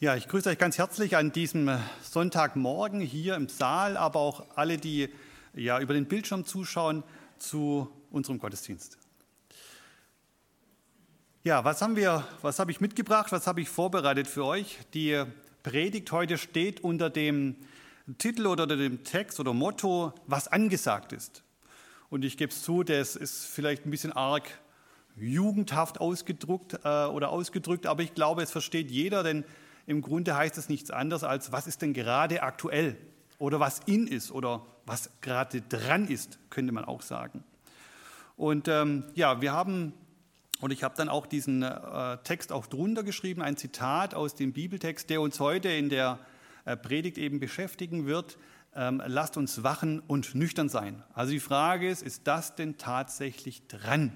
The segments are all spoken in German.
Ja, ich grüße euch ganz herzlich an diesem Sonntagmorgen hier im Saal, aber auch alle, die ja über den Bildschirm zuschauen zu unserem Gottesdienst. Ja, was haben wir, was habe ich mitgebracht, was habe ich vorbereitet für euch? Die Predigt heute steht unter dem Titel oder dem Text oder Motto, was angesagt ist. Und ich gebe es zu, das ist vielleicht ein bisschen arg jugendhaft ausgedrückt äh, oder ausgedrückt, aber ich glaube, es versteht jeder, denn im Grunde heißt es nichts anderes als, was ist denn gerade aktuell oder was in ist oder was gerade dran ist, könnte man auch sagen. Und ähm, ja, wir haben, und ich habe dann auch diesen äh, Text auch drunter geschrieben, ein Zitat aus dem Bibeltext, der uns heute in der äh, Predigt eben beschäftigen wird. Ähm, lasst uns wachen und nüchtern sein. Also die Frage ist, ist das denn tatsächlich dran?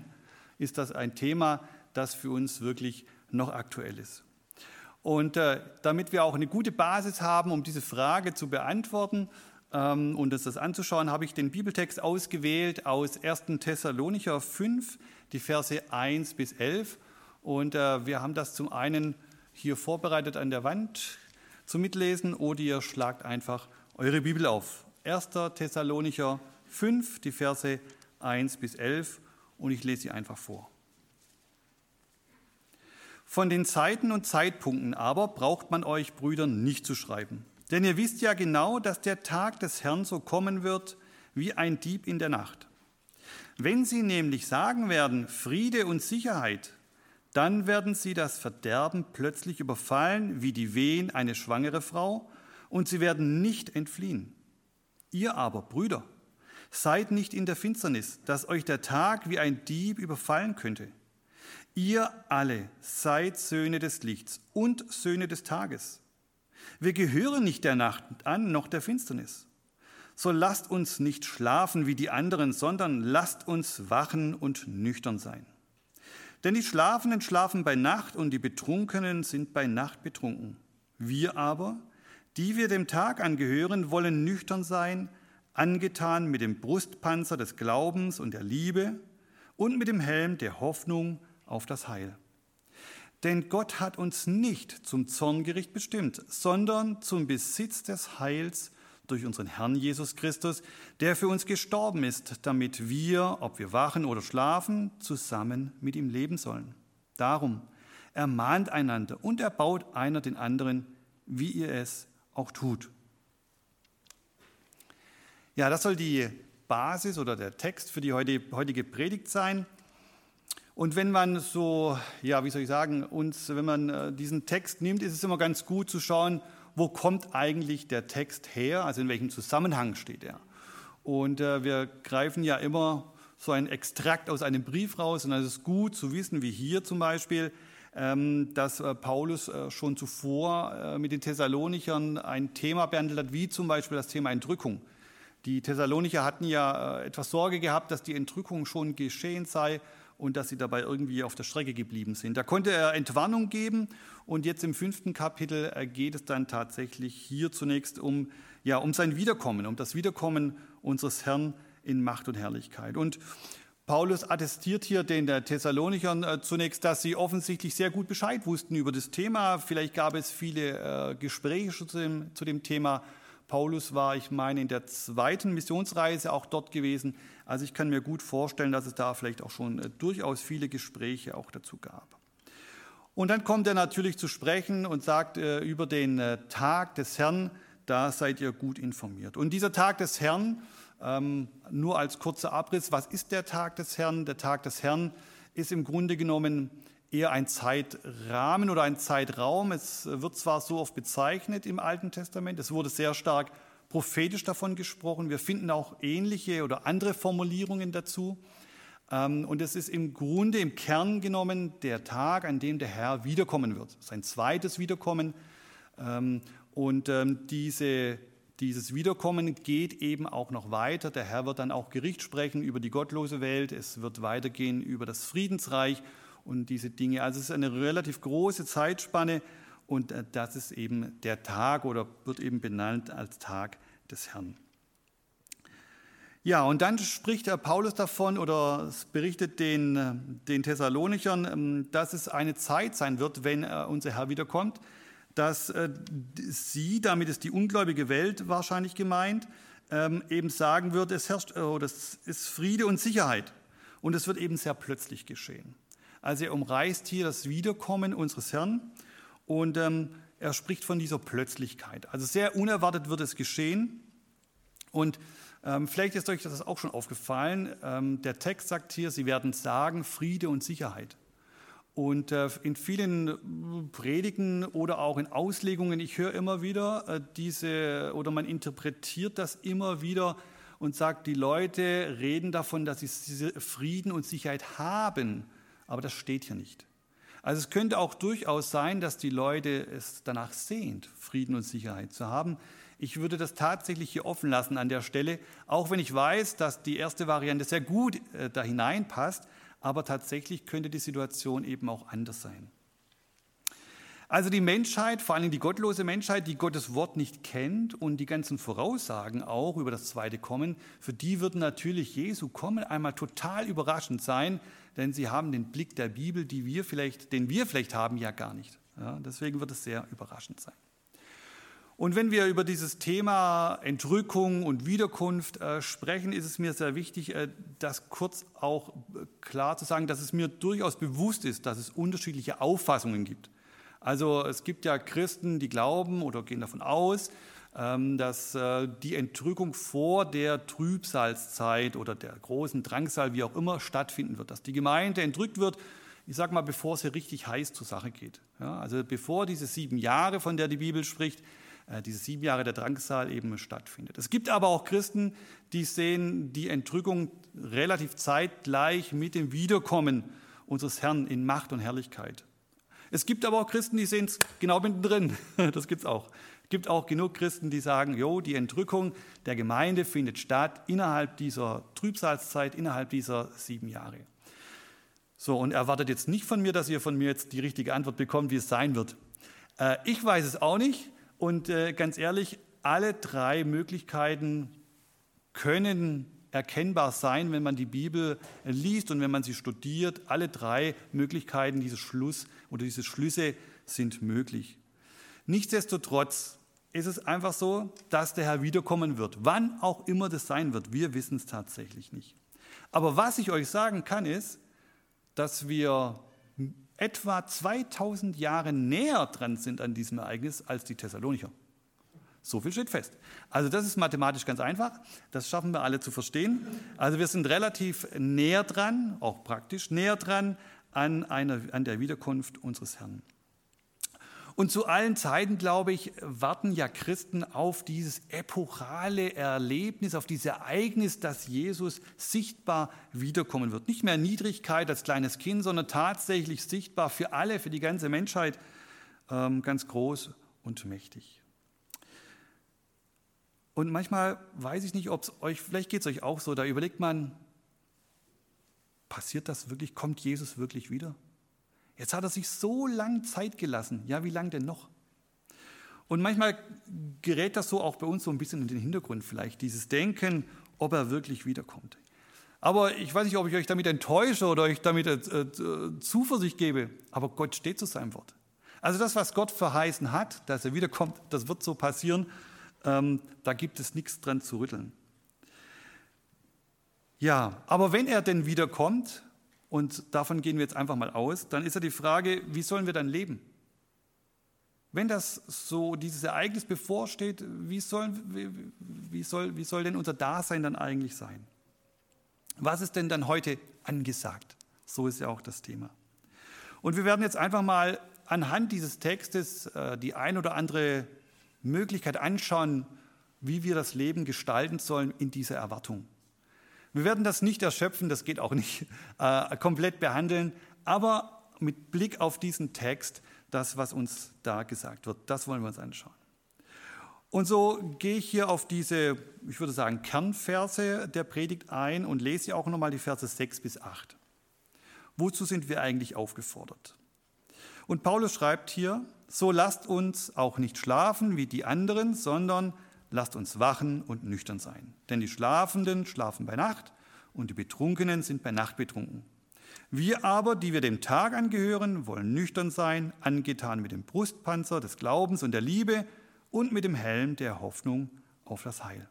Ist das ein Thema, das für uns wirklich noch aktuell ist? Und äh, damit wir auch eine gute Basis haben, um diese Frage zu beantworten ähm, und uns das anzuschauen, habe ich den Bibeltext ausgewählt aus 1. Thessalonicher 5, die Verse 1 bis 11. Und äh, wir haben das zum einen hier vorbereitet an der Wand zum Mitlesen oder ihr schlagt einfach eure Bibel auf. 1. Thessalonicher 5, die Verse 1 bis 11 und ich lese sie einfach vor. Von den Zeiten und Zeitpunkten aber braucht man euch Brüdern nicht zu schreiben. Denn ihr wisst ja genau, dass der Tag des Herrn so kommen wird wie ein Dieb in der Nacht. Wenn sie nämlich sagen werden, Friede und Sicherheit, dann werden sie das Verderben plötzlich überfallen wie die Wehen eine schwangere Frau, und sie werden nicht entfliehen. Ihr aber, Brüder, seid nicht in der Finsternis, dass euch der Tag wie ein Dieb überfallen könnte. Ihr alle seid Söhne des Lichts und Söhne des Tages. Wir gehören nicht der Nacht an, noch der Finsternis. So lasst uns nicht schlafen wie die anderen, sondern lasst uns wachen und nüchtern sein. Denn die Schlafenden schlafen bei Nacht und die Betrunkenen sind bei Nacht betrunken. Wir aber, die wir dem Tag angehören, wollen nüchtern sein, angetan mit dem Brustpanzer des Glaubens und der Liebe und mit dem Helm der Hoffnung auf das Heil. Denn Gott hat uns nicht zum Zorngericht bestimmt, sondern zum Besitz des Heils durch unseren Herrn Jesus Christus, der für uns gestorben ist, damit wir, ob wir wachen oder schlafen, zusammen mit ihm leben sollen. Darum ermahnt einander und erbaut einer den anderen, wie ihr es auch tut. Ja, das soll die Basis oder der Text für die heutige Predigt sein. Und wenn man so, ja, wie soll ich sagen, uns, wenn man äh, diesen Text nimmt, ist es immer ganz gut zu schauen, wo kommt eigentlich der Text her, also in welchem Zusammenhang steht er. Und äh, wir greifen ja immer so ein Extrakt aus einem Brief raus und es ist gut zu wissen, wie hier zum Beispiel, ähm, dass äh, Paulus schon zuvor mit den Thessalonichern ein Thema behandelt hat, wie zum Beispiel das Thema Entrückung. Die Thessalonicher hatten ja etwas Sorge gehabt, dass die Entrückung schon geschehen sei und dass sie dabei irgendwie auf der Strecke geblieben sind. Da konnte er Entwarnung geben und jetzt im fünften Kapitel äh, geht es dann tatsächlich hier zunächst um, ja, um sein Wiederkommen, um das Wiederkommen unseres Herrn in Macht und Herrlichkeit. Und Paulus attestiert hier den Thessalonichern äh, zunächst, dass sie offensichtlich sehr gut Bescheid wussten über das Thema. Vielleicht gab es viele äh, Gespräche zu dem, zu dem Thema. Paulus war, ich meine, in der zweiten Missionsreise auch dort gewesen. Also ich kann mir gut vorstellen, dass es da vielleicht auch schon äh, durchaus viele Gespräche auch dazu gab. Und dann kommt er natürlich zu sprechen und sagt äh, über den äh, Tag des Herrn, da seid ihr gut informiert. Und dieser Tag des Herrn, ähm, nur als kurzer Abriss, was ist der Tag des Herrn? Der Tag des Herrn ist im Grunde genommen eher ein Zeitrahmen oder ein Zeitraum. Es wird zwar so oft bezeichnet im Alten Testament, es wurde sehr stark prophetisch davon gesprochen. Wir finden auch ähnliche oder andere Formulierungen dazu. Ähm, und es ist im Grunde, im Kern genommen, der Tag, an dem der Herr wiederkommen wird. Sein zweites Wiederkommen. Ähm, und ähm, diese, dieses Wiederkommen geht eben auch noch weiter. Der Herr wird dann auch Gericht sprechen über die gottlose Welt. Es wird weitergehen über das Friedensreich und diese Dinge. Also es ist eine relativ große Zeitspanne und äh, das ist eben der Tag oder wird eben benannt als Tag des Herrn. Ja, und dann spricht Paulus davon oder es berichtet den, äh, den Thessalonichern, ähm, dass es eine Zeit sein wird, wenn äh, unser Herr wiederkommt, dass sie, damit ist die ungläubige Welt wahrscheinlich gemeint, ähm, eben sagen wird, es herrscht, oh, das ist Friede und Sicherheit. Und es wird eben sehr plötzlich geschehen. Also er umreißt hier das Wiederkommen unseres Herrn und ähm, er spricht von dieser Plötzlichkeit. Also sehr unerwartet wird es geschehen. Und ähm, vielleicht ist euch das auch schon aufgefallen. Ähm, der Text sagt hier, sie werden sagen Friede und Sicherheit. Und äh, in vielen Predigen oder auch in Auslegungen, ich höre immer wieder äh, diese, oder man interpretiert das immer wieder und sagt, die Leute reden davon, dass sie Frieden und Sicherheit haben, aber das steht hier nicht. Also es könnte auch durchaus sein, dass die Leute es danach sehnt, Frieden und Sicherheit zu haben. Ich würde das tatsächlich hier offen lassen an der Stelle, auch wenn ich weiß, dass die erste Variante sehr gut da hineinpasst aber tatsächlich könnte die Situation eben auch anders sein. Also die Menschheit, vor allem die gottlose Menschheit, die Gottes Wort nicht kennt und die ganzen Voraussagen auch über das zweite Kommen, für die wird natürlich Jesu Kommen einmal total überraschend sein, denn sie haben den Blick der Bibel, die wir vielleicht, den wir vielleicht haben, ja gar nicht. Ja, deswegen wird es sehr überraschend sein. Und wenn wir über dieses Thema Entrückung und Wiederkunft äh, sprechen, ist es mir sehr wichtig, äh, das kurz auch äh, klar zu sagen, dass es mir durchaus bewusst ist, dass es unterschiedliche Auffassungen gibt. Also es gibt ja Christen, die glauben oder gehen davon aus, ähm, dass äh, die Entrückung vor der Trübsalzeit oder der großen Drangsal, wie auch immer, stattfinden wird, dass die Gemeinde entrückt wird, ich sage mal, bevor es hier richtig heiß zur Sache geht. Ja, also bevor diese sieben Jahre, von der die Bibel spricht, äh, diese sieben Jahre der Drangsal eben stattfindet. Es gibt aber auch Christen, die sehen die Entrückung relativ zeitgleich mit dem Wiederkommen unseres Herrn in Macht und Herrlichkeit. Es gibt aber auch Christen, die sehen es genau mittendrin. Das gibt es auch. Es gibt auch genug Christen, die sagen, jo, die Entrückung der Gemeinde findet statt innerhalb dieser Trübsalzeit, innerhalb dieser sieben Jahre. So, und erwartet jetzt nicht von mir, dass ihr von mir jetzt die richtige Antwort bekommt, wie es sein wird. Äh, ich weiß es auch nicht. Und äh, ganz ehrlich, alle drei Möglichkeiten können erkennbar sein, wenn man die Bibel liest und wenn man sie studiert. Alle drei Möglichkeiten, dieses Schluss oder diese Schlüsse sind möglich. Nichtsdestotrotz ist es einfach so, dass der Herr wiederkommen wird. Wann auch immer das sein wird, wir wissen es tatsächlich nicht. Aber was ich euch sagen kann, ist, dass wir etwa 2000 Jahre näher dran sind an diesem Ereignis als die Thessalonicher. So viel steht fest. Also das ist mathematisch ganz einfach. Das schaffen wir alle zu verstehen. Also wir sind relativ näher dran, auch praktisch näher dran an, einer, an der Wiederkunft unseres Herrn. Und zu allen Zeiten, glaube ich, warten ja Christen auf dieses epochale Erlebnis, auf dieses Ereignis, dass Jesus sichtbar wiederkommen wird. Nicht mehr Niedrigkeit als kleines Kind, sondern tatsächlich sichtbar für alle, für die ganze Menschheit, ähm, ganz groß und mächtig. Und manchmal weiß ich nicht, ob es euch, vielleicht geht es euch auch so, da überlegt man, passiert das wirklich, kommt Jesus wirklich wieder? Jetzt hat er sich so lang Zeit gelassen. Ja, wie lange denn noch? Und manchmal gerät das so auch bei uns so ein bisschen in den Hintergrund vielleicht, dieses Denken, ob er wirklich wiederkommt. Aber ich weiß nicht, ob ich euch damit enttäusche oder euch damit äh, äh, Zuversicht gebe, aber Gott steht zu seinem Wort. Also das, was Gott verheißen hat, dass er wiederkommt, das wird so passieren, ähm, da gibt es nichts dran zu rütteln. Ja, aber wenn er denn wiederkommt, und davon gehen wir jetzt einfach mal aus, dann ist ja die Frage, wie sollen wir dann leben? Wenn das so, dieses Ereignis bevorsteht, wie soll, wie, wie, soll, wie soll denn unser Dasein dann eigentlich sein? Was ist denn dann heute angesagt? So ist ja auch das Thema. Und wir werden jetzt einfach mal anhand dieses Textes äh, die ein oder andere Möglichkeit anschauen, wie wir das Leben gestalten sollen in dieser Erwartung. Wir werden das nicht erschöpfen, das geht auch nicht äh, komplett behandeln, aber mit Blick auf diesen Text, das, was uns da gesagt wird, das wollen wir uns anschauen. Und so gehe ich hier auf diese, ich würde sagen, Kernverse der Predigt ein und lese auch nochmal die Verse 6 bis 8. Wozu sind wir eigentlich aufgefordert? Und Paulus schreibt hier, so lasst uns auch nicht schlafen wie die anderen, sondern lasst uns wachen und nüchtern sein. Denn die Schlafenden schlafen bei Nacht und die Betrunkenen sind bei Nacht betrunken. Wir aber, die wir dem Tag angehören, wollen nüchtern sein, angetan mit dem Brustpanzer des Glaubens und der Liebe und mit dem Helm der Hoffnung auf das Heil.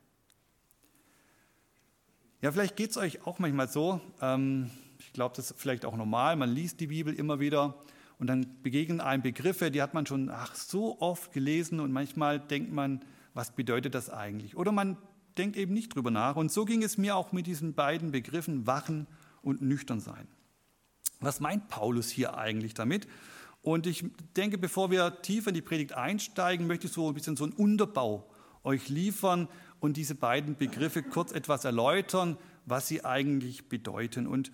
Ja, vielleicht geht es euch auch manchmal so. Ähm, ich glaube, das ist vielleicht auch normal. Man liest die Bibel immer wieder und dann begegnen einem Begriffe, die hat man schon ach, so oft gelesen und manchmal denkt man, was bedeutet das eigentlich? Oder man denkt eben nicht drüber nach. Und so ging es mir auch mit diesen beiden Begriffen Wachen und Nüchtern sein. Was meint Paulus hier eigentlich damit? Und ich denke, bevor wir tiefer in die Predigt einsteigen, möchte ich so ein bisschen so einen Unterbau euch liefern und diese beiden Begriffe kurz etwas erläutern, was sie eigentlich bedeuten. Und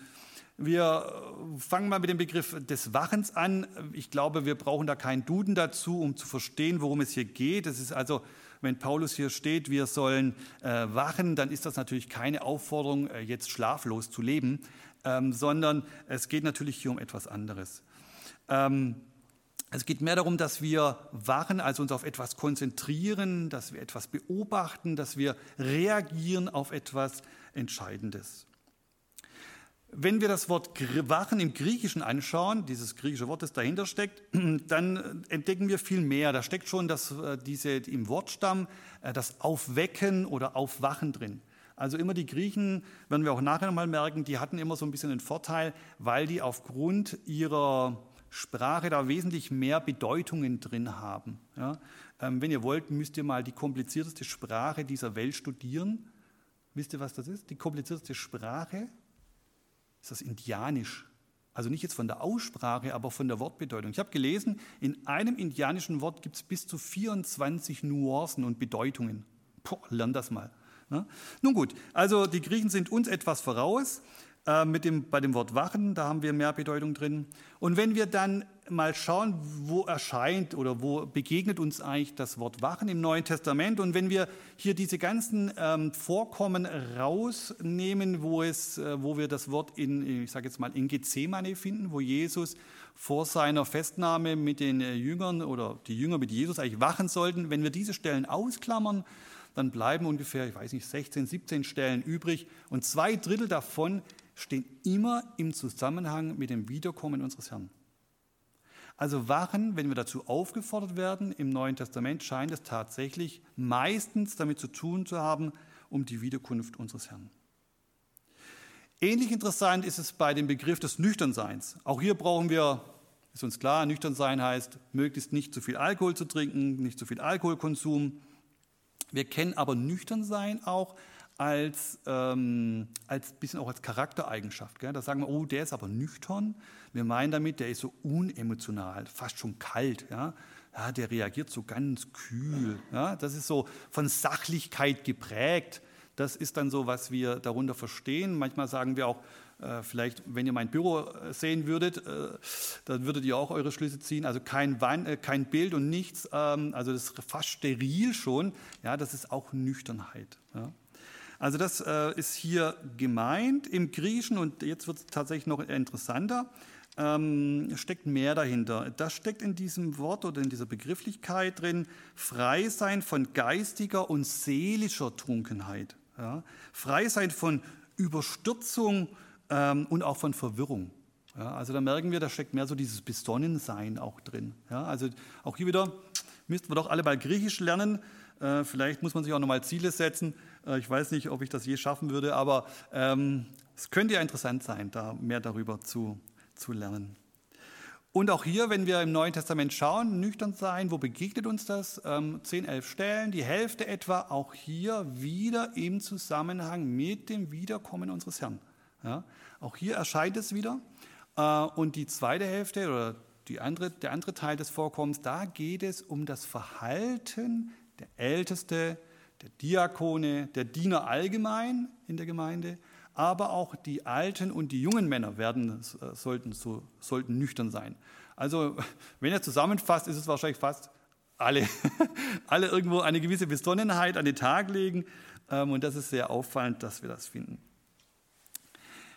wir fangen mal mit dem Begriff des Wachens an. Ich glaube, wir brauchen da keinen Duden dazu, um zu verstehen, worum es hier geht. Es ist also wenn Paulus hier steht, wir sollen äh, wachen, dann ist das natürlich keine Aufforderung, äh, jetzt schlaflos zu leben, ähm, sondern es geht natürlich hier um etwas anderes. Ähm, es geht mehr darum, dass wir wachen, also uns auf etwas konzentrieren, dass wir etwas beobachten, dass wir reagieren auf etwas Entscheidendes. Wenn wir das Wort Wachen im Griechischen anschauen, dieses griechische Wort, das dahinter steckt, dann entdecken wir viel mehr. Da steckt schon das, äh, diese, im Wortstamm äh, das Aufwecken oder Aufwachen drin. Also immer die Griechen, werden wir auch nachher mal merken, die hatten immer so ein bisschen den Vorteil, weil die aufgrund ihrer Sprache da wesentlich mehr Bedeutungen drin haben. Ja? Ähm, wenn ihr wollt, müsst ihr mal die komplizierteste Sprache dieser Welt studieren. Wisst ihr, was das ist? Die komplizierteste Sprache ist das Indianisch. Also nicht jetzt von der Aussprache, aber von der Wortbedeutung. Ich habe gelesen, in einem indianischen Wort gibt es bis zu 24 Nuancen und Bedeutungen. Boah, lern das mal. Ne? Nun gut, also die Griechen sind uns etwas voraus. Äh, mit dem, bei dem Wort Wachen, da haben wir mehr Bedeutung drin. Und wenn wir dann mal schauen, wo erscheint oder wo begegnet uns eigentlich das Wort Wachen im Neuen Testament. Und wenn wir hier diese ganzen ähm, Vorkommen rausnehmen, wo, es, äh, wo wir das Wort in, ich sage jetzt mal, in Gethsemane finden, wo Jesus vor seiner Festnahme mit den äh, Jüngern oder die Jünger mit Jesus eigentlich wachen sollten, wenn wir diese Stellen ausklammern, dann bleiben ungefähr, ich weiß nicht, 16, 17 Stellen übrig und zwei Drittel davon stehen immer im Zusammenhang mit dem Wiederkommen unseres Herrn. Also wachen, wenn wir dazu aufgefordert werden, im Neuen Testament scheint es tatsächlich meistens damit zu tun zu haben, um die Wiederkunft unseres Herrn. Ähnlich interessant ist es bei dem Begriff des Nüchternseins. Auch hier brauchen wir, ist uns klar, Nüchternsein heißt, möglichst nicht zu viel Alkohol zu trinken, nicht zu viel Alkoholkonsum. Wir kennen aber Nüchternsein auch als, ähm, als bisschen auch als Charaktereigenschaft. Gell? Da sagen wir, oh, der ist aber nüchtern. Wir meinen damit, der ist so unemotional, fast schon kalt. Ja? Ja, der reagiert so ganz kühl. Ja? Das ist so von Sachlichkeit geprägt. Das ist dann so, was wir darunter verstehen. Manchmal sagen wir auch, äh, vielleicht, wenn ihr mein Büro äh, sehen würdet, äh, dann würdet ihr auch eure Schlüsse ziehen. Also kein, Wein, kein Bild und nichts. Ähm, also das ist fast steril schon. Ja, das ist auch Nüchternheit. Ja? Also das äh, ist hier gemeint im Griechischen und jetzt wird es tatsächlich noch interessanter, ähm, steckt mehr dahinter. Das steckt in diesem Wort oder in dieser Begrifflichkeit drin, frei sein von geistiger und seelischer Trunkenheit. Ja? Frei sein von Überstürzung ähm, und auch von Verwirrung. Ja? Also da merken wir, da steckt mehr so dieses Besonnensein auch drin. Ja? Also auch hier wieder müssten wir doch alle mal Griechisch lernen. Äh, vielleicht muss man sich auch nochmal Ziele setzen. Äh, ich weiß nicht, ob ich das je schaffen würde, aber ähm, es könnte ja interessant sein, da mehr darüber zu, zu lernen. Und auch hier, wenn wir im Neuen Testament schauen, nüchtern sein, wo begegnet uns das? Ähm, 10, 11 Stellen, die Hälfte etwa, auch hier wieder im Zusammenhang mit dem Wiederkommen unseres Herrn. Ja, auch hier erscheint es wieder. Äh, und die zweite Hälfte oder andere, der andere Teil des Vorkommens, da geht es um das Verhalten der Älteste, der Diakone, der Diener allgemein in der Gemeinde, aber auch die alten und die jungen Männer werden, äh, sollten, so, sollten nüchtern sein. Also wenn er zusammenfasst, ist es wahrscheinlich fast alle, alle irgendwo eine gewisse Besonnenheit an den Tag legen. Ähm, und das ist sehr auffallend, dass wir das finden.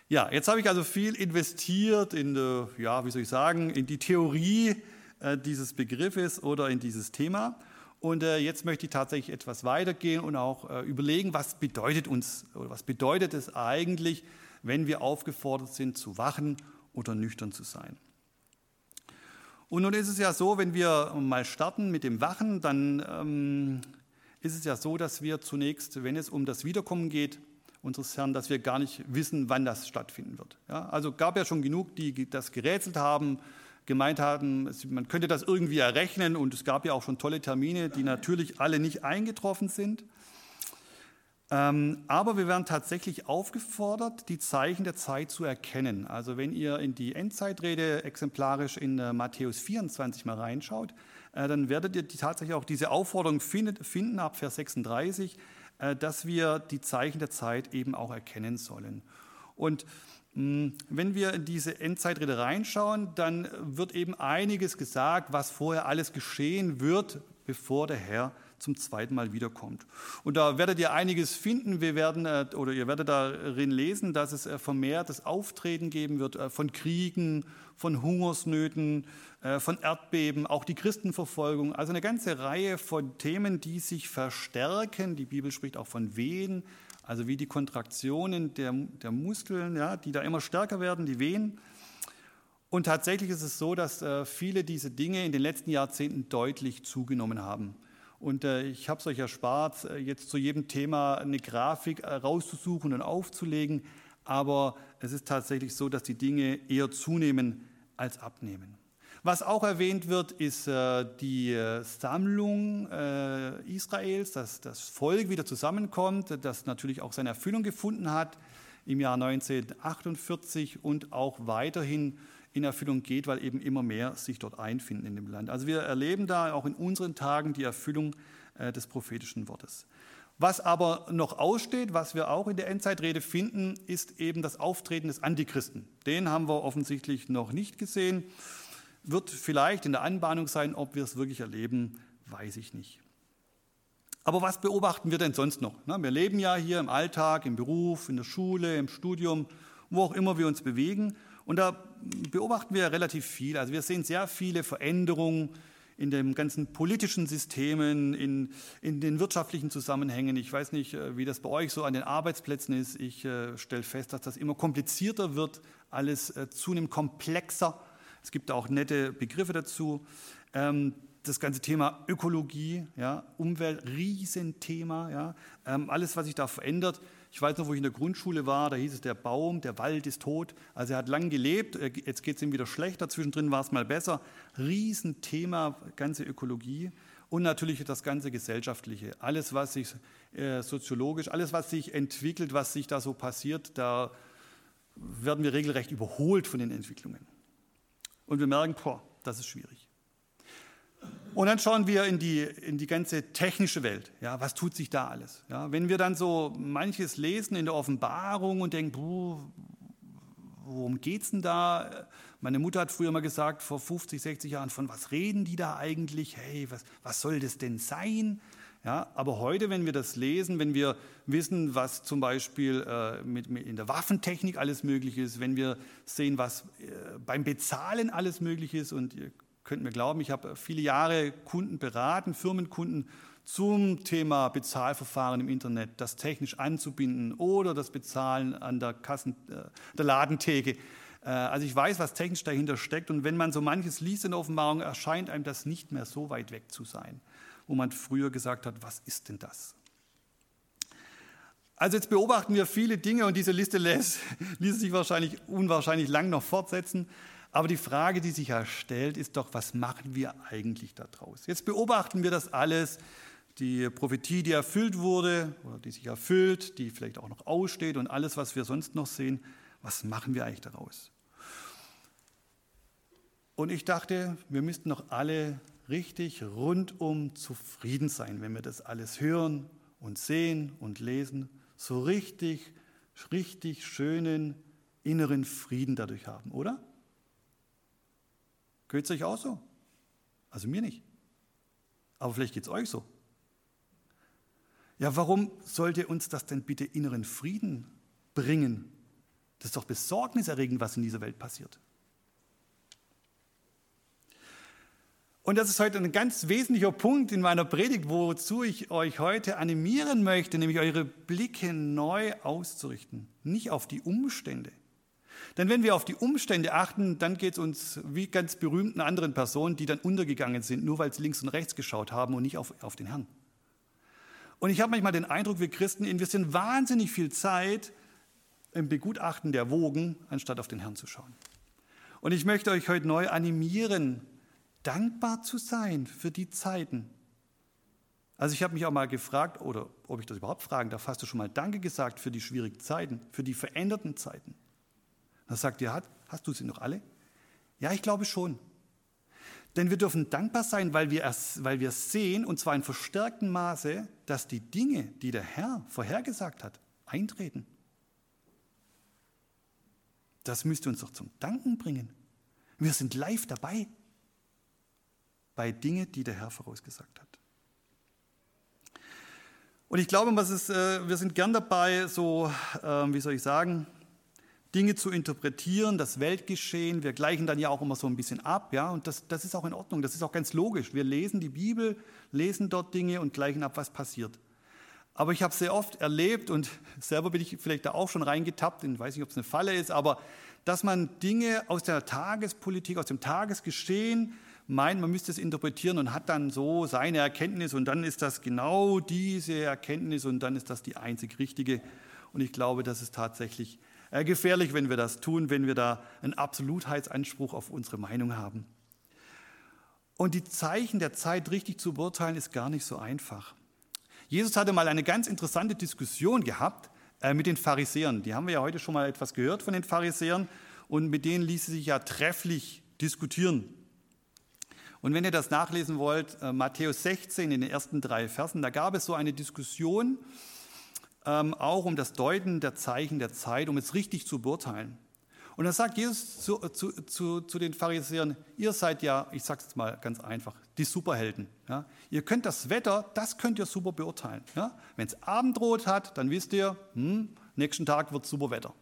Ja, jetzt habe ich also viel investiert in, die, ja, wie soll ich sagen, in die Theorie äh, dieses Begriffes oder in dieses Thema. Und äh, jetzt möchte ich tatsächlich etwas weitergehen und auch äh, überlegen, was bedeutet uns oder was bedeutet es eigentlich, wenn wir aufgefordert sind zu wachen oder nüchtern zu sein. Und nun ist es ja so, wenn wir mal starten mit dem Wachen, dann ähm, ist es ja so, dass wir zunächst, wenn es um das Wiederkommen geht, unseres Herrn, dass wir gar nicht wissen, wann das stattfinden wird. Ja, also gab ja schon genug, die das gerätselt haben, gemeint haben, man könnte das irgendwie errechnen und es gab ja auch schon tolle Termine, die natürlich alle nicht eingetroffen sind. Ähm, aber wir werden tatsächlich aufgefordert, die Zeichen der Zeit zu erkennen. Also wenn ihr in die Endzeitrede exemplarisch in äh, Matthäus 24 mal reinschaut, äh, dann werdet ihr tatsächlich auch diese Aufforderung finden ab Vers 36, äh, dass wir die Zeichen der Zeit eben auch erkennen sollen. Und wenn wir in diese Endzeitrede reinschauen, dann wird eben einiges gesagt, was vorher alles geschehen wird, bevor der Herr zum zweiten Mal wiederkommt. Und da werdet ihr einiges finden. Wir werden, äh, oder ihr werdet darin lesen, dass es äh, vermehrtes Auftreten geben wird äh, von Kriegen, von Hungersnöten, von Erdbeben, auch die Christenverfolgung. Also eine ganze Reihe von Themen, die sich verstärken. Die Bibel spricht auch von Wehen, also wie die Kontraktionen der, der Muskeln, ja, die da immer stärker werden, die Wehen. Und tatsächlich ist es so, dass viele diese Dinge in den letzten Jahrzehnten deutlich zugenommen haben. Und äh, ich habe es euch erspart, äh, jetzt zu jedem Thema eine Grafik äh, rauszusuchen und aufzulegen. Aber es ist tatsächlich so, dass die Dinge eher zunehmen als abnehmen. Was auch erwähnt wird, ist die Sammlung Israels, dass das Volk wieder zusammenkommt, das natürlich auch seine Erfüllung gefunden hat im Jahr 1948 und auch weiterhin in Erfüllung geht, weil eben immer mehr sich dort einfinden in dem Land. Also wir erleben da auch in unseren Tagen die Erfüllung äh, des prophetischen Wortes. Was aber noch aussteht, was wir auch in der Endzeitrede finden, ist eben das Auftreten des Antichristen. Den haben wir offensichtlich noch nicht gesehen. Wird vielleicht in der Anbahnung sein, ob wir es wirklich erleben, weiß ich nicht. Aber was beobachten wir denn sonst noch? Wir leben ja hier im Alltag, im Beruf, in der Schule, im Studium, wo auch immer wir uns bewegen. Und da beobachten wir relativ viel. Also wir sehen sehr viele Veränderungen in den ganzen politischen Systemen, in, in den wirtschaftlichen Zusammenhängen. Ich weiß nicht, äh, wie das bei euch so an den Arbeitsplätzen ist. Ich äh, stelle fest, dass das immer komplizierter wird, alles äh, zunehmend komplexer. Es gibt auch nette Begriffe dazu. Ähm, das ganze Thema Ökologie, ja, Umwelt, Riesenthema, ja, ähm, alles, was sich da verändert. Ich weiß noch, wo ich in der Grundschule war, da hieß es, der Baum, der Wald ist tot. Also er hat lang gelebt, jetzt geht es ihm wieder schlechter, zwischendrin war es mal besser. Riesenthema, ganze Ökologie und natürlich das ganze Gesellschaftliche. Alles, was sich äh, soziologisch, alles, was sich entwickelt, was sich da so passiert, da werden wir regelrecht überholt von den Entwicklungen. Und wir merken, boah, das ist schwierig. Und dann schauen wir in die, in die ganze technische Welt. Ja, was tut sich da alles? Ja, wenn wir dann so manches lesen in der Offenbarung und denken, worum geht es denn da? Meine Mutter hat früher mal gesagt, vor 50, 60 Jahren, von was reden die da eigentlich? Hey, was, was soll das denn sein? Ja, aber heute, wenn wir das lesen, wenn wir wissen, was zum Beispiel äh, mit, mit in der Waffentechnik alles möglich ist, wenn wir sehen, was äh, beim Bezahlen alles möglich ist, und ihr könnt mir glauben, ich habe viele Jahre Kunden beraten, Firmenkunden zum Thema Bezahlverfahren im Internet, das technisch anzubinden oder das Bezahlen an der, Kassen, äh, der Ladentheke. Äh, also ich weiß, was technisch dahinter steckt und wenn man so manches liest in der Offenbarung, erscheint einem das nicht mehr so weit weg zu sein, wo man früher gesagt hat, was ist denn das? Also jetzt beobachten wir viele Dinge und diese Liste lässt, ließ sich wahrscheinlich unwahrscheinlich lang noch fortsetzen. Aber die Frage, die sich ja stellt, ist doch, was machen wir eigentlich daraus? Jetzt beobachten wir das alles, die Prophetie, die erfüllt wurde oder die sich erfüllt, die vielleicht auch noch aussteht und alles, was wir sonst noch sehen, was machen wir eigentlich daraus? Und ich dachte, wir müssten noch alle richtig rundum zufrieden sein, wenn wir das alles hören und sehen und lesen, so richtig, richtig schönen inneren Frieden dadurch haben, oder? Geht es euch auch so? Also mir nicht. Aber vielleicht geht es euch so. Ja, warum sollte uns das denn bitte inneren Frieden bringen? Das ist doch besorgniserregend, was in dieser Welt passiert. Und das ist heute ein ganz wesentlicher Punkt in meiner Predigt, wozu ich euch heute animieren möchte, nämlich eure Blicke neu auszurichten. Nicht auf die Umstände, Denn wenn wir auf die Umstände achten, dann geht es uns wie ganz berühmten anderen Personen, die dann untergegangen sind, nur weil sie links und rechts geschaut haben und nicht auf, auf den Herrn. Und ich habe manchmal den Eindruck, wir Christen investieren wahnsinnig viel Zeit im Begutachten der Wogen, anstatt auf den Herrn zu schauen. Und ich möchte euch heute neu animieren, dankbar zu sein für die Zeiten. Also ich habe mich auch mal gefragt, oder ob ich das überhaupt fragen darf, hast du schon mal Danke gesagt für die schwierigen Zeiten, für die veränderten Zeiten? Dann sagt ihr, hast du sie noch alle? Ja, ich glaube schon. Denn wir dürfen dankbar sein, weil wir, weil wir sehen, und zwar in verstärktem Maße, dass die Dinge, die der Herr vorhergesagt hat, eintreten. Das müsste uns doch zum Danken bringen. Wir sind live dabei bei Dingen, die der Herr vorausgesagt hat. Und ich glaube, ist, äh, wir sind gern dabei, so, ähm, wie soll ich sagen, Dinge zu interpretieren, das Weltgeschehen. Wir gleichen dann ja auch immer so ein bisschen ab, ja, und das, das ist auch in Ordnung, das ist auch ganz logisch. Wir lesen die Bibel, lesen dort Dinge und gleichen ab, was passiert. Aber ich habe sehr oft erlebt und selber bin ich vielleicht da auch schon reingetappt, ich weiß nicht, ob es eine Falle ist, aber dass man Dinge aus der Tagespolitik, aus dem Tagesgeschehen meint, man müsste es interpretieren und hat dann so seine Erkenntnis und dann ist das genau diese Erkenntnis und dann ist das die einzig richtige. Und ich glaube, das ist tatsächlich äh, gefährlich, wenn wir das tun, wenn wir da einen Absolutheitsanspruch auf unsere Meinung haben. Und die Zeichen der Zeit richtig zu beurteilen, ist gar nicht so einfach. Jesus hatte mal eine ganz interessante Diskussion gehabt äh, mit den Pharisäern. Die haben wir ja heute schon mal etwas gehört von den Pharisäern und mit denen ließ sie sich ja trefflich diskutieren. Und wenn ihr das nachlesen wollt, äh, Matthäus 16 in den ersten drei Versen, da gab es so eine Diskussion ähm, auch um das Deuten der Zeichen der Zeit, um es richtig zu beurteilen. Und dann sagt Jesus zu, zu, zu, zu den Pharisäern, ihr seid ja, ich sage es mal ganz einfach, die Superhelden. Ja? Ihr könnt das Wetter, das könnt ihr super beurteilen. Ja? Wenn es Abendrot hat, dann wisst ihr, hm, nächsten Tag wird super Wetter.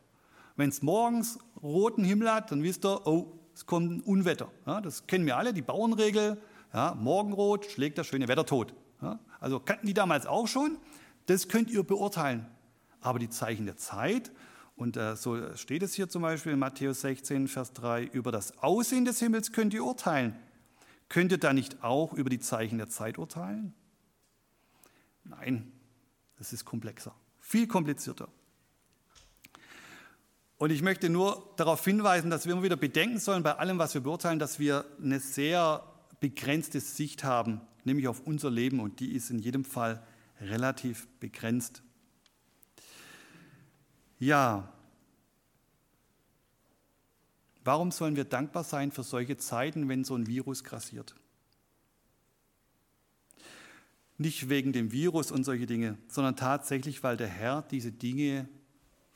Wenn es morgens roten Himmel hat, dann wisst ihr, oh, es kommt ein Unwetter. Ja? Das kennen wir alle, die Bauernregel. Ja? Morgenrot schlägt das schöne Wetter tot. Ja? Also kannten die damals auch schon. Das könnt ihr beurteilen. Aber die Zeichen der Zeit, und äh, so steht es hier zum Beispiel in Matthäus 16, Vers 3, über das Aussehen des Himmels könnt ihr urteilen. Könnt ihr da nicht auch über die Zeichen der Zeit urteilen? Nein, das ist komplexer, viel komplizierter. Und ich möchte nur darauf hinweisen, dass wir immer wieder bedenken sollen bei allem, was wir beurteilen, dass wir eine sehr begrenzte Sicht haben, nämlich auf unser Leben und die ist in jedem Fall relativ begrenzt. Ja, warum sollen wir dankbar sein für solche Zeiten, wenn so ein Virus grassiert? Nicht wegen dem Virus und solche Dinge, sondern tatsächlich, weil der Herr diese Dinge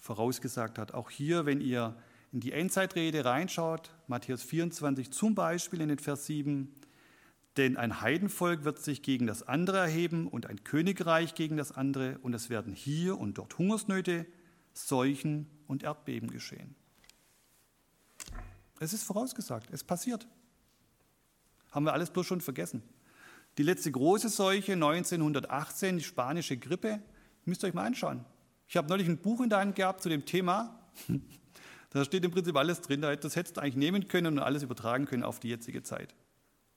vorausgesagt hat. Auch hier, wenn ihr in die Endzeitrede reinschaut, Matthäus 24 zum Beispiel in den Vers 7, denn ein Heidenvolk wird sich gegen das andere erheben und ein Königreich gegen das andere, und es werden hier und dort Hungersnöte, Seuchen und Erdbeben geschehen. Es ist vorausgesagt, es passiert. Haben wir alles bloß schon vergessen. Die letzte große Seuche 1918, die spanische Grippe, müsst ihr euch mal anschauen. Ich habe neulich ein Buch in der Hand gehabt zu dem Thema. Da steht im Prinzip alles drin. Das hättest du eigentlich nehmen können und alles übertragen können auf die jetzige Zeit.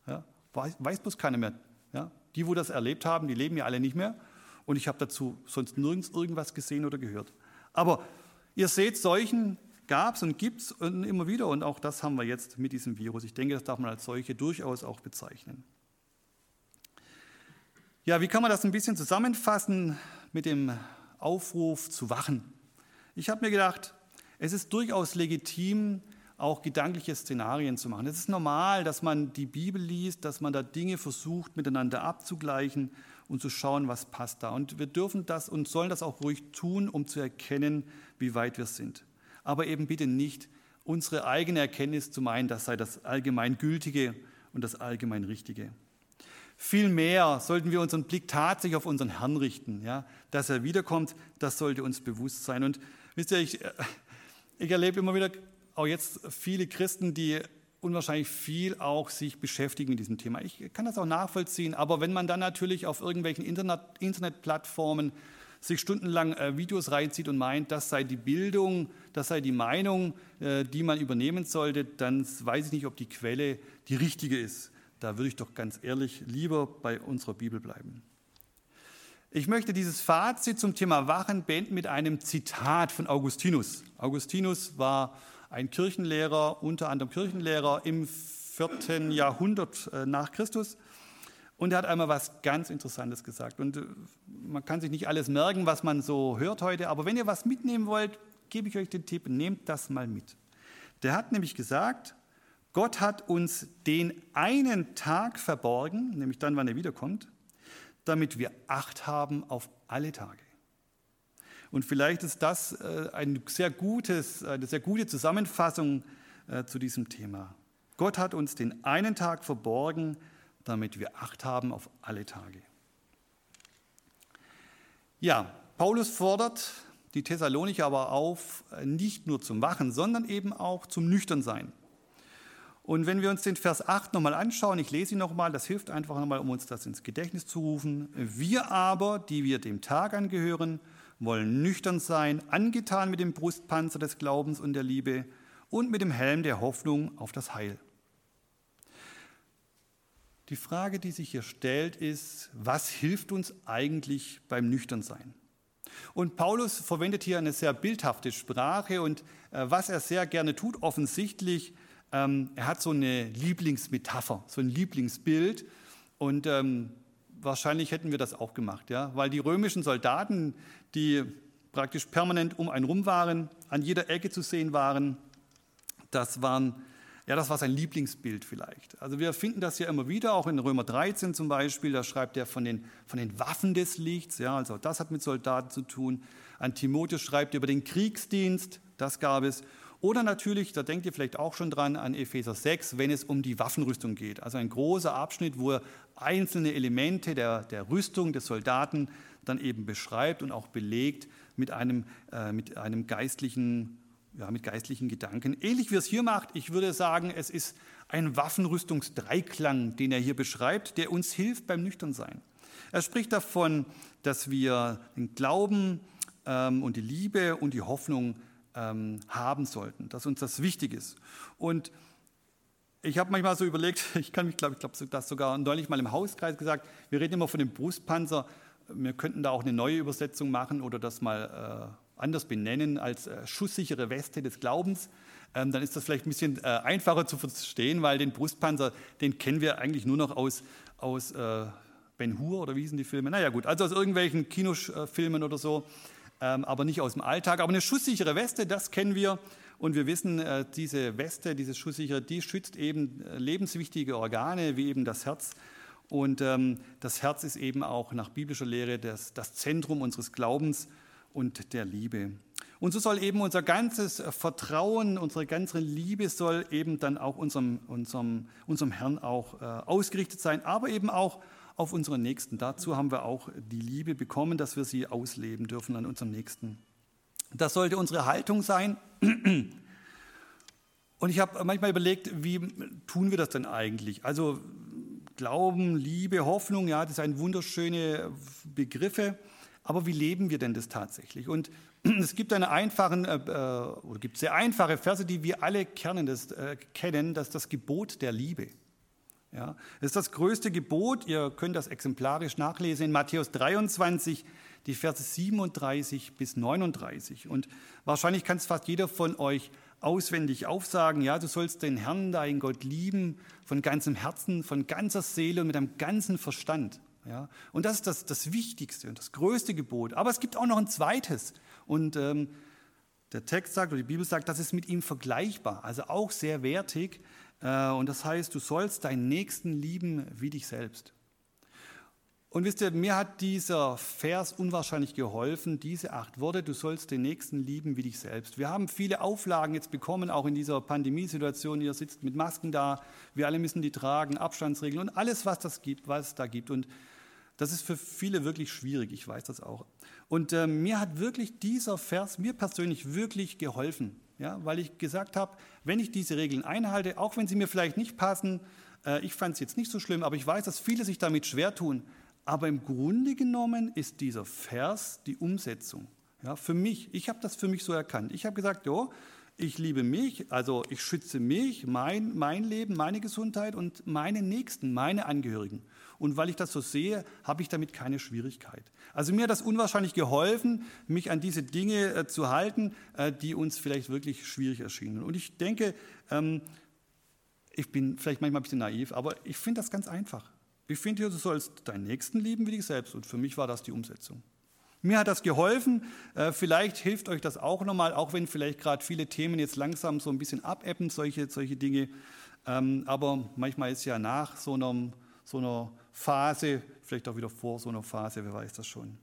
Ja? Weiß, weiß bloß keiner mehr. Ja? Die, wo das erlebt haben, die leben ja alle nicht mehr. Und ich habe dazu sonst nirgends irgendwas gesehen oder gehört. Aber ihr seht, solchen gab es und gibt es immer wieder. Und auch das haben wir jetzt mit diesem Virus. Ich denke, das darf man als solche durchaus auch bezeichnen. Ja, wie kann man das ein bisschen zusammenfassen mit dem Aufruf zu wachen? Ich habe mir gedacht, es ist durchaus legitim, auch gedankliche Szenarien zu machen. Es ist normal, dass man die Bibel liest, dass man da Dinge versucht miteinander abzugleichen und zu schauen, was passt da. Und wir dürfen das und sollen das auch ruhig tun, um zu erkennen, wie weit wir sind. Aber eben bitte nicht unsere eigene Erkenntnis zu meinen, das sei das allgemein Gültige und das allgemein Richtige. Vielmehr sollten wir unseren Blick tatsächlich auf unseren Herrn richten. Ja? Dass er wiederkommt, das sollte uns bewusst sein. Und wisst ihr, ich, ich erlebe immer wieder auch jetzt viele Christen, die unwahrscheinlich viel auch sich beschäftigen mit diesem Thema. Ich kann das auch nachvollziehen, aber wenn man dann natürlich auf irgendwelchen Internet, Internetplattformen sich stundenlang äh, Videos reinzieht und meint, das sei die Bildung, das sei die Meinung, äh, die man übernehmen sollte, dann weiß ich nicht, ob die Quelle die richtige ist. Da würde ich doch ganz ehrlich lieber bei unserer Bibel bleiben. Ich möchte dieses Fazit zum Thema Wachen beenden mit einem Zitat von Augustinus. Augustinus war ein Kirchenlehrer, unter anderem Kirchenlehrer im vierten Jahrhundert äh, nach Christus. Und er hat einmal was ganz Interessantes gesagt. Und äh, man kann sich nicht alles merken, was man so hört heute, aber wenn ihr was mitnehmen wollt, gebe ich euch den Tipp, nehmt das mal mit. Der hat nämlich gesagt, Gott hat uns den einen Tag verborgen, nämlich dann, wann er wiederkommt, damit wir Acht haben auf alle Tage. Und vielleicht ist das äh, ein sehr gutes, eine sehr gute Zusammenfassung zu diesem Thema. Gott hat uns den einen Tag verborgen, damit wir Acht haben auf alle Tage. Ja, Paulus fordert die Thessalonicher aber auf, nicht nur zum Wachen, sondern eben auch zum Nüchternsein. Und wenn wir uns den Vers 8 nochmal anschauen, ich lese ihn nochmal, das hilft einfach nochmal, um uns das ins Gedächtnis zu rufen. Wir aber, die wir dem Tag angehören, wollen nüchtern sein, angetan mit dem Brustpanzer des Glaubens und der Liebe und mit dem Helm der Hoffnung auf das Heil. Die Frage, die sich hier stellt, ist, was hilft uns eigentlich beim Nüchternsein? Und Paulus verwendet hier eine sehr bildhafte Sprache und äh, was er sehr gerne tut, offensichtlich, ähm, er hat so eine Lieblingsmetapher, so ein Lieblingsbild und ähm, wahrscheinlich hätten wir das auch gemacht, ja, weil die römischen Soldaten, die praktisch permanent um einen rum waren, an jeder Ecke zu sehen waren, das waren ja, das war sein Lieblingsbild vielleicht. Also wir finden das ja immer wieder, auch in Römer 13 zum Beispiel, da schreibt er von den, von den Waffen des Lichts, ja, also das hat mit Soldaten zu tun. An Timotheus schreibt er über den Kriegsdienst, das gab es. Oder natürlich, da denkt ihr vielleicht auch schon dran, an Epheser 6, wenn es um die Waffenrüstung geht. Also ein großer Abschnitt, wo er einzelne Elemente der, der Rüstung des Soldaten dann eben beschreibt und auch belegt mit einem, äh, mit einem geistlichen ja, mit geistlichen Gedanken. Ähnlich wie er es hier macht, ich würde sagen, es ist ein Waffenrüstungsdreiklang, den er hier beschreibt, der uns hilft beim Nüchternsein. Er spricht davon, dass wir den Glauben ähm, und die Liebe und die Hoffnung ähm, haben sollten, dass uns das wichtig ist. Und ich habe manchmal so überlegt, ich kann mich, glaube ich, glaube das sogar neulich mal im Hauskreis gesagt, wir reden immer von dem Brustpanzer, wir könnten da auch eine neue Übersetzung machen oder das mal äh, anders benennen als äh, schusssichere Weste des Glaubens, ähm, dann ist das vielleicht ein bisschen äh, einfacher zu verstehen, weil den Brustpanzer, den kennen wir eigentlich nur noch aus, aus äh, Ben Hur oder wie hießen die Filme? Naja gut, also aus irgendwelchen Kinofilmen oder so, aber nicht aus dem Alltag. Aber eine schusssichere Weste, das kennen wir und wir wissen, diese Weste, diese schusssichere, die schützt eben lebenswichtige Organe wie eben das Herz. Und ähm, das Herz ist eben auch nach biblischer Lehre das, das Zentrum unseres Glaubens und der Liebe. Und so soll eben unser ganzes Vertrauen, unsere ganze Liebe soll eben dann auch unserem, unserem, unserem Herrn auch äh, ausgerichtet sein, aber eben auch auf unseren Nächsten. Dazu haben wir auch die Liebe bekommen, dass wir sie ausleben dürfen an unserem Nächsten. Das sollte unsere Haltung sein. Und ich habe manchmal überlegt, wie tun wir das denn eigentlich? Also Glauben, Liebe, Hoffnung, ja, das sind wunderschöne Begriffe. Aber wie leben wir denn das tatsächlich? Und es gibt eine einfachen, äh, äh, oder gibt sehr einfache Verse, die wir alle kennen, das, äh, kennen, das ist das Gebot der Liebe. Ja, das ist das größte Gebot. Ihr könnt das exemplarisch nachlesen in Matthäus 23, die Verse 37 bis 39. Und wahrscheinlich kann es fast jeder von euch auswendig aufsagen. Ja, du sollst den Herrn, deinen Gott lieben, von ganzem Herzen, von ganzer Seele und mit deinem ganzen Verstand. Ja? Und das ist das, das Wichtigste und das größte Gebot. Aber es gibt auch noch ein zweites. Und ähm, der Text sagt, oder die Bibel sagt, das ist mit ihm vergleichbar, also auch sehr wertig. Äh, und das heißt, du sollst deinen Nächsten lieben wie dich selbst. Und wisst ihr, mir hat dieser Vers unwahrscheinlich geholfen, diese acht Worte, du sollst den Nächsten lieben wie dich selbst. Wir haben viele Auflagen jetzt bekommen, auch in dieser Pandemiesituation. Ihr sitzt mit Masken da, wir alle müssen die tragen, Abstandsregeln und alles, was das gibt, was es da gibt. Und das ist für viele wirklich schwierig, ich weiß das auch. Und äh, mir hat wirklich dieser Vers, mir persönlich wirklich geholfen, ja, weil ich gesagt habe, wenn ich diese Regeln einhalte, auch wenn sie mir vielleicht nicht passen, äh, ich fand es jetzt nicht so schlimm, aber ich weiß, dass viele sich damit schwer tun, Aber im Grunde genommen ist dieser Vers die Umsetzung. Ja, für mich, ich habe das für mich so erkannt. Ich habe gesagt, jo, ich liebe mich, also ich schütze mich, mein, mein Leben, meine Gesundheit und meine Nächsten, meine Angehörigen. Und weil ich das so sehe, habe ich damit keine Schwierigkeit. Also mir hat das unwahrscheinlich geholfen, mich an diese Dinge äh, zu halten, äh, die uns vielleicht wirklich schwierig erschienen. Und ich denke, ähm, ich bin vielleicht manchmal ein bisschen naiv, aber ich finde das ganz einfach. Ich finde, du sollst deinen Nächsten lieben wie dich selbst. Und für mich war das die Umsetzung. Mir hat das geholfen. Äh, vielleicht hilft euch das auch nochmal, auch wenn vielleicht gerade viele Themen jetzt langsam so ein bisschen abebben, solche, solche Dinge. Ähm, aber manchmal ist ja nach so einer, so einer Phase, vielleicht auch wieder vor so einer Phase, wer weiß das schon.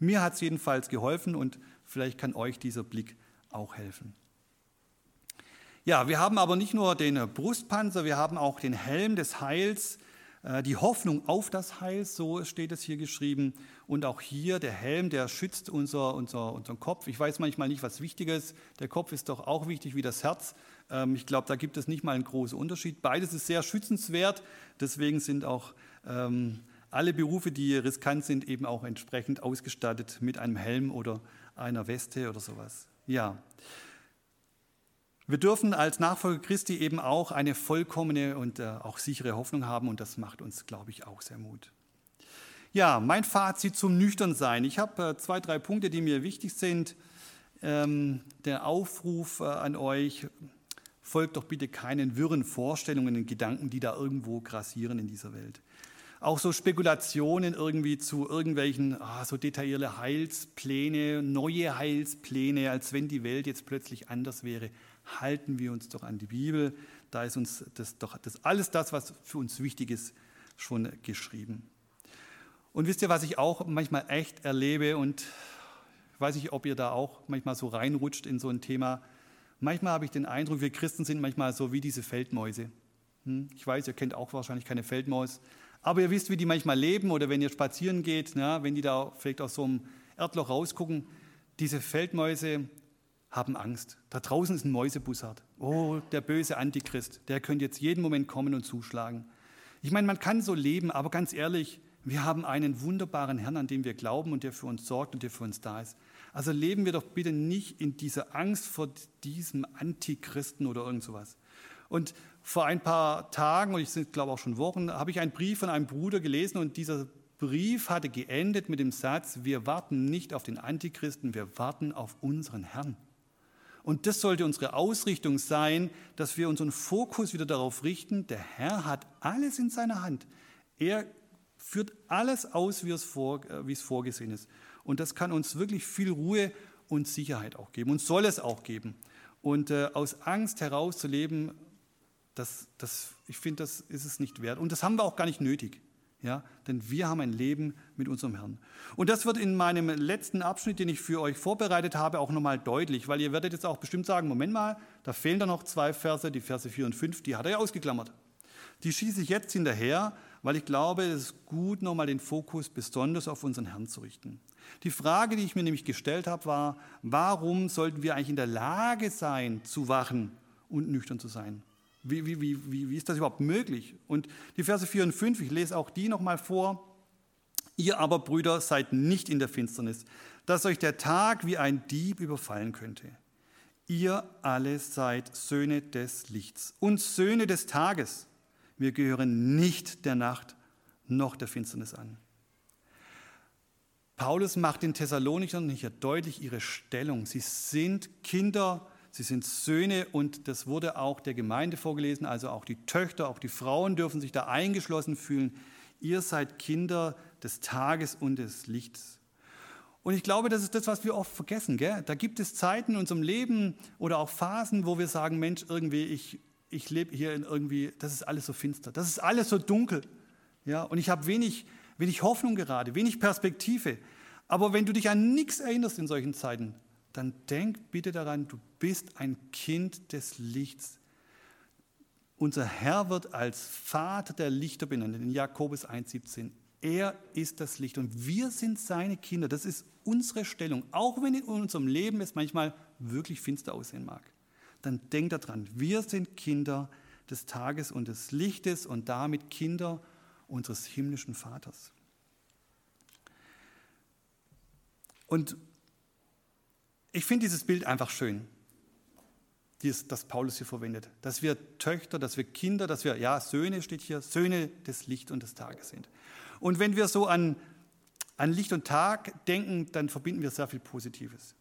Mir hat es jedenfalls geholfen und vielleicht kann euch dieser Blick auch helfen. Ja, wir haben aber nicht nur den Brustpanzer, wir haben auch den Helm des Heils, äh, die Hoffnung auf das Heil, so steht es hier geschrieben. Und auch hier der Helm, der schützt unser, unser, unseren Kopf. Ich weiß manchmal nicht, was wichtiger ist. Der Kopf ist doch auch wichtig wie das Herz. Ähm, ich glaube, da gibt es nicht mal einen großen Unterschied. Beides ist sehr schützenswert. Deswegen sind auch ähm, alle Berufe, die riskant sind, eben auch entsprechend ausgestattet mit einem Helm oder einer Weste oder sowas. Ja. Wir dürfen als Nachfolger Christi eben auch eine vollkommene und äh, auch sichere Hoffnung haben und das macht uns, glaube ich, auch sehr Mut. Ja, mein Fazit zum Nüchternsein. Ich habe äh, zwei, drei Punkte, die mir wichtig sind. Ähm, der Aufruf äh, an euch, folgt doch bitte keinen wirren Vorstellungen und Gedanken, die da irgendwo grassieren in dieser Welt. Auch so Spekulationen irgendwie zu irgendwelchen ah, so detaillierte Heilspläne, neue Heilspläne, als wenn die Welt jetzt plötzlich anders wäre halten wir uns doch an die Bibel. Da ist uns das doch das alles das, was für uns wichtig ist, schon geschrieben. Und wisst ihr, was ich auch manchmal echt erlebe und ich weiß nicht, ob ihr da auch manchmal so reinrutscht in so ein Thema. Manchmal habe ich den Eindruck, wir Christen sind manchmal so wie diese Feldmäuse. Hm? Ich weiß, ihr kennt auch wahrscheinlich keine Feldmaus, aber ihr wisst, wie die manchmal leben oder wenn ihr spazieren geht, na, wenn die da vielleicht aus so einem Erdloch rausgucken. Diese Feldmäuse, haben Angst. Da draußen ist ein Mäusebussard. Oh, der böse Antichrist, der könnte jetzt jeden Moment kommen und zuschlagen. Ich meine, man kann so leben, aber ganz ehrlich, wir haben einen wunderbaren Herrn, an den wir glauben und der für uns sorgt und der für uns da ist. Also leben wir doch bitte nicht in dieser Angst vor diesem Antichristen oder irgend sowas. Und vor ein paar Tagen, und ich glaube auch schon Wochen, habe ich einen Brief von einem Bruder gelesen und dieser Brief hatte geendet mit dem Satz, wir warten nicht auf den Antichristen, wir warten auf unseren Herrn. Und das sollte unsere Ausrichtung sein, dass wir unseren Fokus wieder darauf richten, der Herr hat alles in seiner Hand. Er führt alles aus, wie es, vor, äh, wie es vorgesehen ist. Und das kann uns wirklich viel Ruhe und Sicherheit auch geben und soll es auch geben. Und äh, aus Angst herauszuleben, das, das, ich finde, das ist es nicht wert. Und das haben wir auch gar nicht nötig. Ja, denn wir haben ein Leben mit unserem Herrn. Und das wird in meinem letzten Abschnitt, den ich für euch vorbereitet habe, auch nochmal deutlich, weil ihr werdet jetzt auch bestimmt sagen, Moment mal, da fehlen da noch zwei Verse, die Verse 4 und 5, die hat er ja ausgeklammert. Die schieße ich jetzt hinterher, weil ich glaube, es ist gut, nochmal den Fokus besonders auf unseren Herrn zu richten. Die Frage, die ich mir nämlich gestellt habe, war, warum sollten wir eigentlich in der Lage sein, zu wachen und nüchtern zu sein? Wie, wie, wie, wie ist das überhaupt möglich? Und die Verse 4 und 5, ich lese auch die nochmal vor. Ihr aber, Brüder, seid nicht in der Finsternis, dass euch der Tag wie ein Dieb überfallen könnte. Ihr alle seid Söhne des Lichts und Söhne des Tages. Wir gehören nicht der Nacht noch der Finsternis an. Paulus macht den Thessalonichern hier deutlich ihre Stellung. Sie sind Kinder Sie sind Söhne und das wurde auch der Gemeinde vorgelesen, also auch die Töchter, auch die Frauen dürfen sich da eingeschlossen fühlen. Ihr seid Kinder des Tages und des Lichts. Und ich glaube, das ist das, was wir oft vergessen. Gell? Da gibt es Zeiten in unserem Leben oder auch Phasen, wo wir sagen, Mensch, irgendwie, ich, ich lebe hier in irgendwie, das ist alles so finster, das ist alles so dunkel. Ja? Und ich habe wenig, wenig Hoffnung gerade, wenig Perspektive. Aber wenn du dich an nichts erinnerst in solchen Zeiten, dann denk bitte daran, du bist ein Kind des Lichts. Unser Herr wird als Vater der Lichter benannt in Jakobus 1,17. Er ist das Licht und wir sind seine Kinder. Das ist unsere Stellung. Auch wenn in unserem Leben es manchmal wirklich finster aussehen mag. Dann denk daran, wir sind Kinder des Tages und des Lichtes und damit Kinder unseres himmlischen Vaters. Und ich finde dieses Bild einfach schön, das Paulus hier verwendet. Dass wir Töchter, dass wir Kinder, dass wir, ja, Söhne steht hier, Söhne des Licht und des Tages sind. Und wenn wir so an, an Licht und Tag denken, dann verbinden wir sehr viel Positives.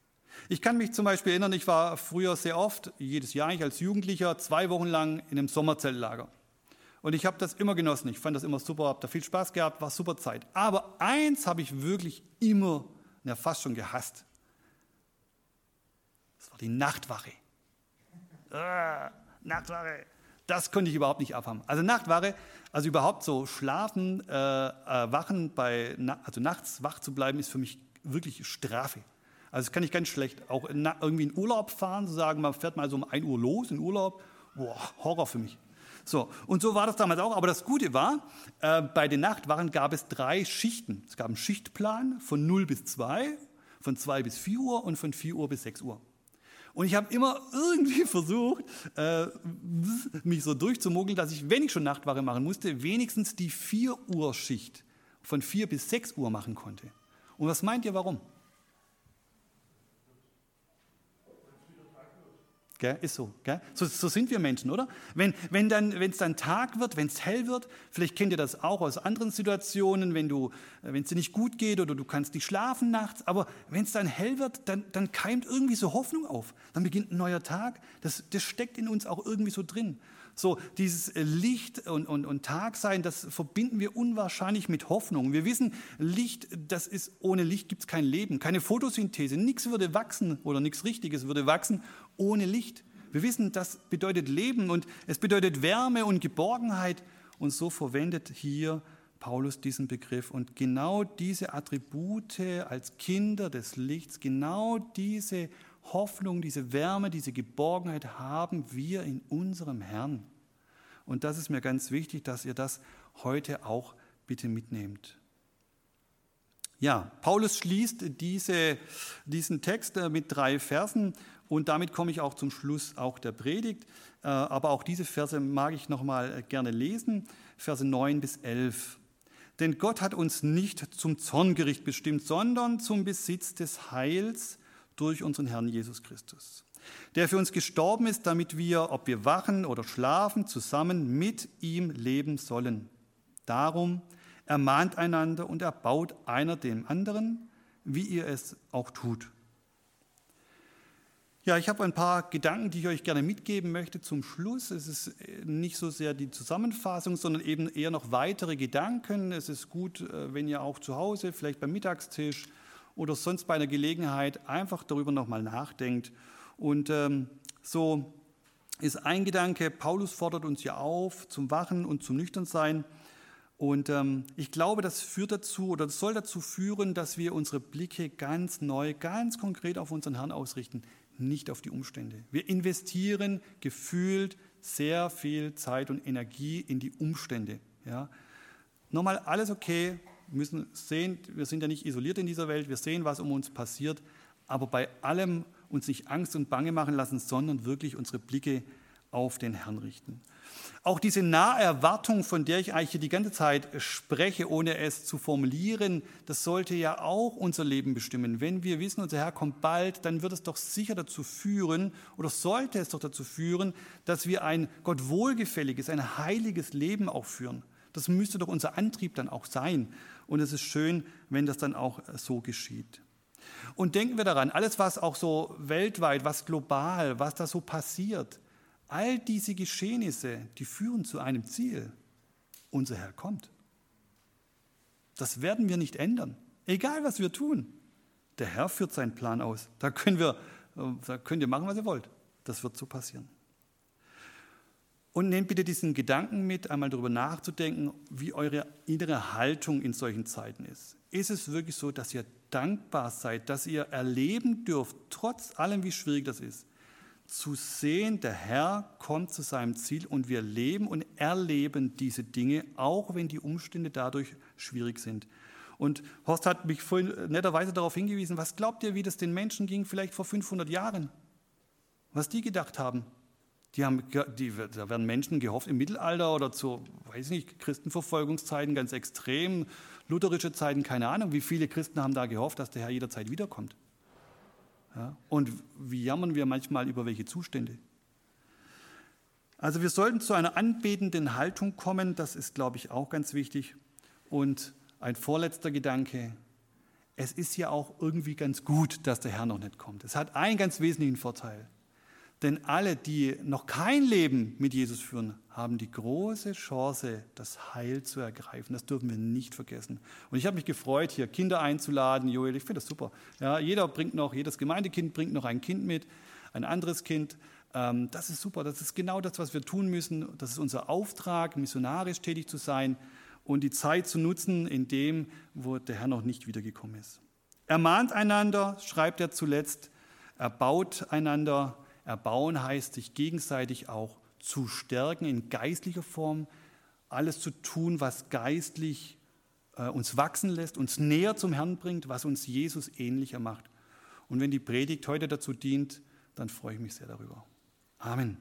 Ich kann mich zum Beispiel erinnern, ich war früher sehr oft, jedes Jahr ich als Jugendlicher, zwei Wochen lang in einem Sommerzeltlager. Und ich habe das immer genossen. Ich fand das immer super, habe da viel Spaß gehabt, war super Zeit. Aber eins habe ich wirklich immer, ja fast schon gehasst. Das war die Nachtwache. Ah, Nachtwache. Das konnte ich überhaupt nicht abhaben. Also Nachtwache, also überhaupt so schlafen, äh, äh, wachen, bei, also nachts wach zu bleiben, ist für mich wirklich Strafe. Also das kann ich ganz schlecht. Auch in, irgendwie in Urlaub fahren, zu sagen, man fährt mal so um 1 Uhr los in Urlaub, boah, Horror für mich. So, und so war das damals auch. Aber das Gute war, äh, bei den Nachtwachen gab es drei Schichten. Es gab einen Schichtplan von 0 bis 2, von 2 bis 4 Uhr und von 4 Uhr bis 6 Uhr. Und ich habe immer irgendwie versucht, äh, mich so durchzumogeln, dass ich, wenn ich schon Nachtwache machen musste, wenigstens die 4 Uhr Schicht von 4 bis 6 Uhr machen konnte. Und was meint ihr, warum? Gell? Ist so, so. So sind wir Menschen, oder? Wenn es dann, dann Tag wird, wenn es hell wird, vielleicht kennt ihr das auch aus anderen Situationen, wenn äh, es dir nicht gut geht oder du kannst nicht schlafen nachts, aber wenn es dann hell wird, dann, dann keimt irgendwie so Hoffnung auf. Dann beginnt ein neuer Tag. Das, das steckt in uns auch irgendwie so drin. So dieses äh, Licht und, und, und Tagsein, das verbinden wir unwahrscheinlich mit Hoffnung. Wir wissen, Licht, das ist, ohne Licht gibt es kein Leben, keine Photosynthese. Nichts würde wachsen oder nichts Richtiges würde wachsen ohne Licht. Wir wissen, das bedeutet Leben und es bedeutet Wärme und Geborgenheit. Und so verwendet hier Paulus diesen Begriff. Und genau diese Attribute als Kinder des Lichts, genau diese Hoffnung, diese Wärme, diese Geborgenheit haben wir in unserem Herrn. Und das ist mir ganz wichtig, dass ihr das heute auch bitte mitnehmt. Ja, Paulus schließt diese, diesen Text äh, mit drei Versen und damit komme ich auch zum Schluss auch der Predigt. Äh, aber auch diese Verse mag ich noch mal äh, gerne lesen, Verse 9 bis 11. Denn Gott hat uns nicht zum Zorngericht bestimmt, sondern zum Besitz des Heils durch unseren Herrn Jesus Christus, der für uns gestorben ist, damit wir, ob wir wachen oder schlafen, zusammen mit ihm leben sollen. Darum ermahnt einander und erbaut einer dem anderen, wie ihr es auch tut. Ja, ich habe ein paar Gedanken, die ich euch gerne mitgeben möchte zum Schluss. Es ist nicht so sehr die Zusammenfassung, sondern eben eher noch weitere Gedanken. Es ist gut, äh, wenn ihr auch zu Hause, vielleicht beim Mittagstisch, oder sonst bei einer Gelegenheit einfach darüber nochmal nachdenkt. Und ähm, so ist ein Gedanke, Paulus fordert uns ja auf zum Wachen und zum Nüchternsein. Und ähm, ich glaube, das führt dazu oder soll dazu führen, dass wir unsere Blicke ganz neu, ganz konkret auf unseren Herrn ausrichten, nicht auf die Umstände. Wir investieren gefühlt sehr viel Zeit und Energie in die Umstände. Ja. Nochmal alles okay, müssen sehen, wir sind ja nicht isoliert in dieser Welt, wir sehen, was um uns passiert, aber bei allem uns nicht Angst und Bange machen lassen, sondern wirklich unsere Blicke auf den Herrn richten. Auch diese Naherwartung, von der ich eigentlich hier die ganze Zeit spreche, ohne es zu formulieren, das sollte ja auch unser Leben bestimmen. Wenn wir wissen, unser Herr kommt bald, dann wird es doch sicher dazu führen, oder sollte es doch dazu führen, dass wir ein Gott wohlgefälliges, ein heiliges Leben auch führen. Das müsste doch unser Antrieb dann auch sein. Und es ist schön, wenn das dann auch so geschieht. Und denken wir daran, alles, was auch so weltweit, was global, was da so passiert, all diese Geschehnisse, die führen zu einem Ziel. Unser Herr kommt. Das werden wir nicht ändern, egal was wir tun. Der Herr führt seinen Plan aus. Da, können wir, da könnt ihr machen, was ihr wollt. Das wird so passieren. Und nehmt bitte diesen Gedanken mit, einmal darüber nachzudenken, wie eure innere Haltung in solchen Zeiten ist. Ist es wirklich so, dass ihr dankbar seid, dass ihr erleben dürft, trotz allem, wie schwierig das ist, zu sehen, der Herr kommt zu seinem Ziel und wir leben und erleben diese Dinge, auch wenn die Umstände dadurch schwierig sind. Und Horst hat mich vorhin netterweise darauf hingewiesen, was glaubt ihr, wie das den Menschen ging vielleicht vor 500 Jahren? Was die gedacht haben? Die haben, die, da werden Menschen gehofft im Mittelalter oder zu, weiß nicht, Christenverfolgungszeiten ganz extrem, lutherische Zeiten, keine Ahnung, wie viele Christen haben da gehofft, dass der Herr jederzeit wiederkommt. Ja, und wie jammern wir manchmal über welche Zustände. Also wir sollten zu einer anbetenden Haltung kommen, das ist, glaube ich, auch ganz wichtig. Und ein vorletzter Gedanke, es ist ja auch irgendwie ganz gut, dass der Herr noch nicht kommt. Es hat einen ganz wesentlichen Vorteil. Denn alle, die noch kein Leben mit Jesus führen, haben die große Chance, das Heil zu ergreifen. Das dürfen wir nicht vergessen. Und ich habe mich gefreut, hier Kinder einzuladen. Joel, ich finde das super. Ja, jeder bringt noch, jedes Gemeindekind bringt noch ein Kind mit, ein anderes Kind. Ähm, das ist super. Das ist genau das, was wir tun müssen. Das ist unser Auftrag, missionarisch tätig zu sein und die Zeit zu nutzen in dem, wo der Herr noch nicht wiedergekommen ist. Ermahnt einander, schreibt er zuletzt, erbaut einander, Erbauen heißt, sich gegenseitig auch zu stärken in geistlicher Form, alles zu tun, was geistlich äh, uns wachsen lässt, uns näher zum Herrn bringt, was uns Jesus ähnlicher macht. Und wenn die Predigt heute dazu dient, dann freue ich mich sehr darüber. Amen.